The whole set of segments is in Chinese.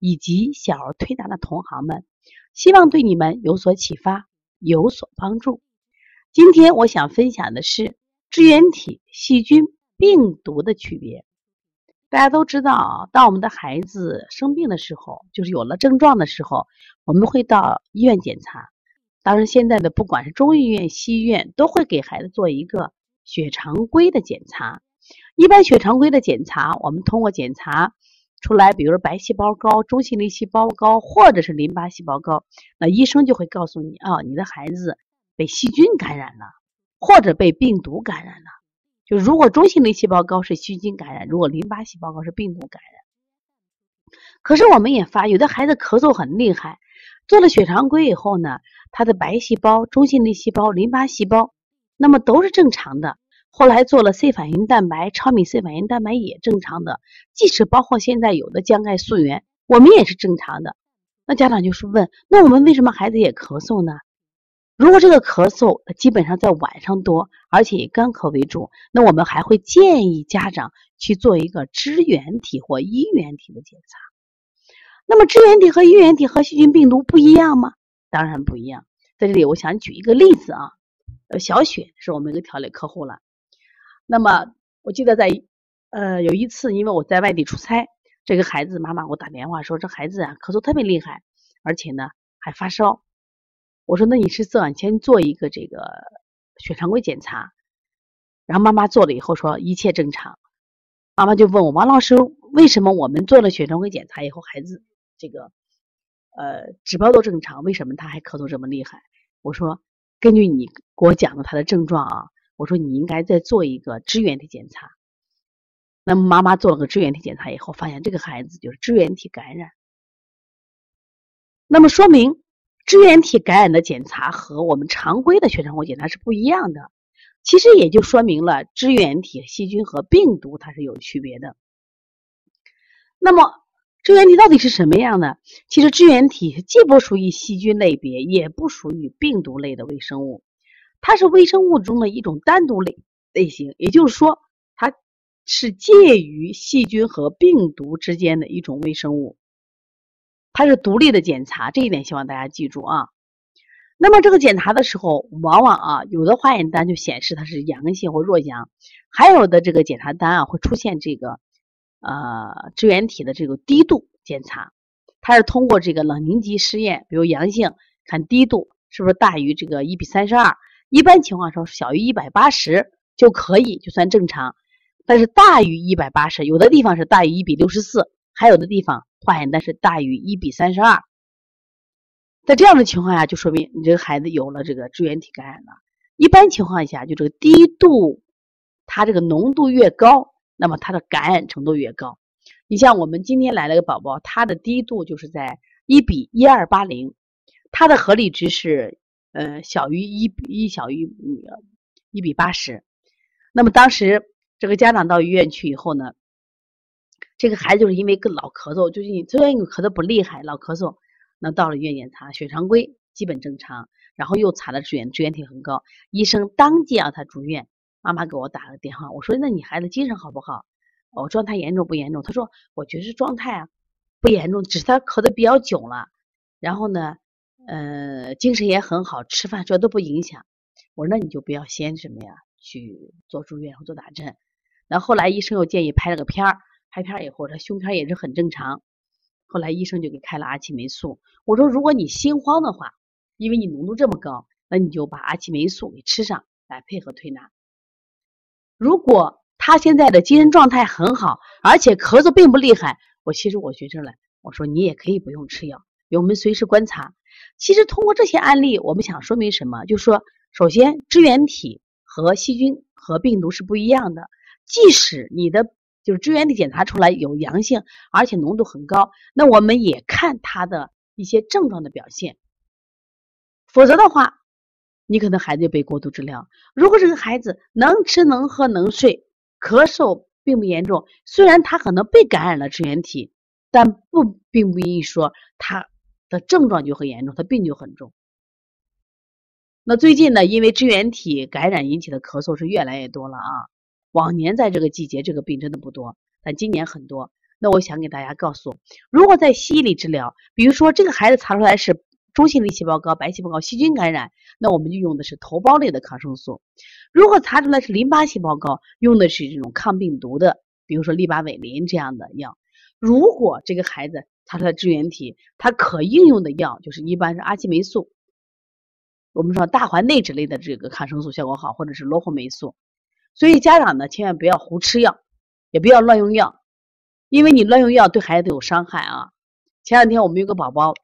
以及小儿推拿的同行们，希望对你们有所启发，有所帮助。今天我想分享的是支原体、细菌、病毒的区别。大家都知道啊，当我们的孩子生病的时候，就是有了症状的时候，我们会到医院检查。当然，现在的不管是中医院、西医院，都会给孩子做一个血常规的检查。一般血常规的检查，我们通过检查。出来，比如白细胞高、中性粒细胞高，或者是淋巴细胞高，那医生就会告诉你啊，你的孩子被细菌感染了，或者被病毒感染了。就如果中性粒细胞高是细菌感染，如果淋巴细胞高是病毒感染。可是我们也发，有的孩子咳嗽很厉害，做了血常规以后呢，他的白细胞、中性粒细胞、淋巴细胞，那么都是正常的。后来做了 C 反应蛋白、超敏 C 反应蛋白也正常的，即使包括现在有的降钙素原，我们也是正常的。那家长就是问：那我们为什么孩子也咳嗽呢？如果这个咳嗽基本上在晚上多，而且以干咳为主，那我们还会建议家长去做一个支原体或衣原体的检查。那么支原体和衣原体和细菌病毒不一样吗？当然不一样。在这里我想举一个例子啊，呃，小雪是我们一个调理客户了。那么我记得在呃有一次，因为我在外地出差，这个孩子妈妈给我打电话说，这孩子啊咳嗽特别厉害，而且呢还发烧。我说那你是往前做一个这个血常规检查，然后妈妈做了以后说一切正常。妈妈就问我王老师，为什么我们做了血常规检查以后，孩子这个呃指标都正常，为什么他还咳嗽这么厉害？我说根据你给我讲的他的症状啊。我说你应该再做一个支原体检查。那么妈妈做了个支原体检查以后，发现这个孩子就是支原体感染。那么说明支原体感染的检查和我们常规的血常规检查是不一样的。其实也就说明了支原体细菌和病毒它是有区别的。那么支原体到底是什么样的？其实支原体既不属于细菌类别，也不属于病毒类的微生物。它是微生物中的一种单独类类型，也就是说，它是介于细菌和病毒之间的一种微生物。它是独立的检查，这一点希望大家记住啊。那么这个检查的时候，往往啊，有的化验单就显示它是阳性或弱阳，还有的这个检查单啊会出现这个呃支原体的这个低度检查，它是通过这个冷凝集试验，比如阳性看低度是不是大于这个一比三十二。一般情况说，小于一百八十就可以就算正常，但是大于一百八十，有的地方是大于一比六十四，还有的地方化验单是大于一比三十二。在这样的情况下，就说明你这个孩子有了这个支原体感染了。一般情况下，就这个低度，它这个浓度越高，那么它的感染程度越高。你像我们今天来了个宝宝，他的低度就是在一比一二八零，它的合理值是。呃，小于一比一小于一比八十，那么当时这个家长到医院去以后呢，这个孩子就是因为个老咳嗽，就是你虽然你咳的不厉害，老咳嗽，那到了医院检查血常规基本正常，然后又查了支原支原体很高，医生当即让他住院。妈妈给我打了电话，我说那你孩子精神好不好？我状态严重不严重？他说我觉得是状态啊不严重，只是他咳的比较久了，然后呢。呃，精神也很好，吃饭这都不影响。我说那你就不要先什么呀，去做住院或做打针。那后来医生又建议拍了个片儿，拍片儿以后他胸片也是很正常。后来医生就给开了阿奇霉素。我说如果你心慌的话，因为你浓度这么高，那你就把阿奇霉素给吃上来配合推拿。如果他现在的精神状态很好，而且咳嗽并不厉害，我其实我觉着了，我说你也可以不用吃药，我们随时观察。其实通过这些案例，我们想说明什么？就说，首先支原体和细菌和病毒是不一样的。即使你的就是支原体检查出来有阳性，而且浓度很高，那我们也看它的一些症状的表现。否则的话，你可能孩子就被过度治疗。如果这个孩子能吃能喝能睡，咳嗽并不严重，虽然他可能被感染了支原体，但不并不意味说他的症状就很严重，他病就很重。那最近呢，因为支原体感染引起的咳嗽是越来越多了啊。往年在这个季节，这个病真的不多，但今年很多。那我想给大家告诉，如果在西医里治疗，比如说这个孩子查出来是中性粒细胞高、白细胞高、细菌感染，那我们就用的是头孢类的抗生素；如果查出来是淋巴细胞高，用的是这种抗病毒的，比如说利巴韦林这样的药。如果这个孩子它的支原体，它可应用的药就是一般是阿奇霉素，我们说大环内酯类的这个抗生素效果好，或者是罗红霉素。所以家长呢，千万不要胡吃药，也不要乱用药，因为你乱用药对孩子有伤害啊。前两天我们有个宝宝，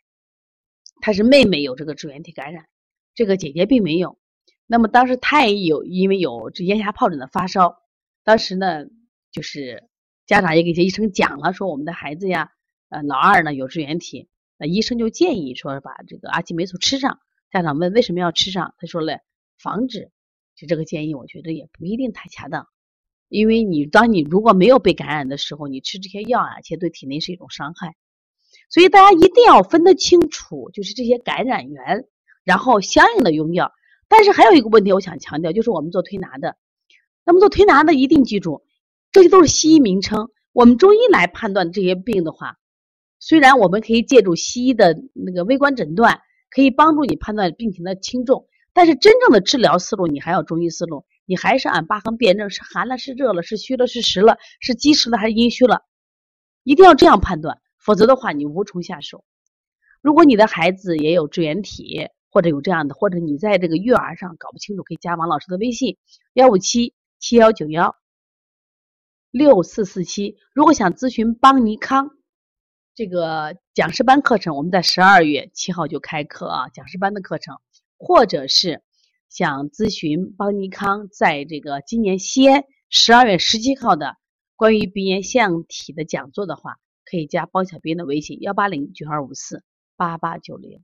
他是妹妹有这个支原体感染，这个姐姐并没有。那么当时他也有因为有这咽峡疱疹的发烧，当时呢，就是家长也给这医生讲了，说我们的孩子呀，呃，老二呢有支原体，那医生就建议说把这个阿奇霉素吃上。家长问为什么要吃上？他说了，防止。就这个建议，我觉得也不一定太恰当，因为你当你如果没有被感染的时候，你吃这些药啊，其实对体内是一种伤害。所以大家一定要分得清楚，就是这些感染源，然后相应的用药。但是还有一个问题，我想强调，就是我们做推拿的，那么做推拿的一定记住，这些都是西医名称。我们中医来判断这些病的话，虽然我们可以借助西医的那个微观诊断，可以帮助你判断病情的轻重。但是真正的治疗思路，你还要中医思路，你还是按八横辩证，是寒了是热了，是虚了是实了，是积食了还是阴虚了，一定要这样判断，否则的话你无从下手。如果你的孩子也有支原体，或者有这样的，或者你在这个育儿上搞不清楚，可以加王老师的微信幺五七七幺九幺六四四七。如果想咨询邦尼康这个讲师班课程，我们在十二月七号就开课啊，讲师班的课程。或者是想咨询邦尼康在这个今年西安十二月十七号的关于鼻炎腺样体的讲座的话，可以加包小编的微信幺八零九二五四八八九零。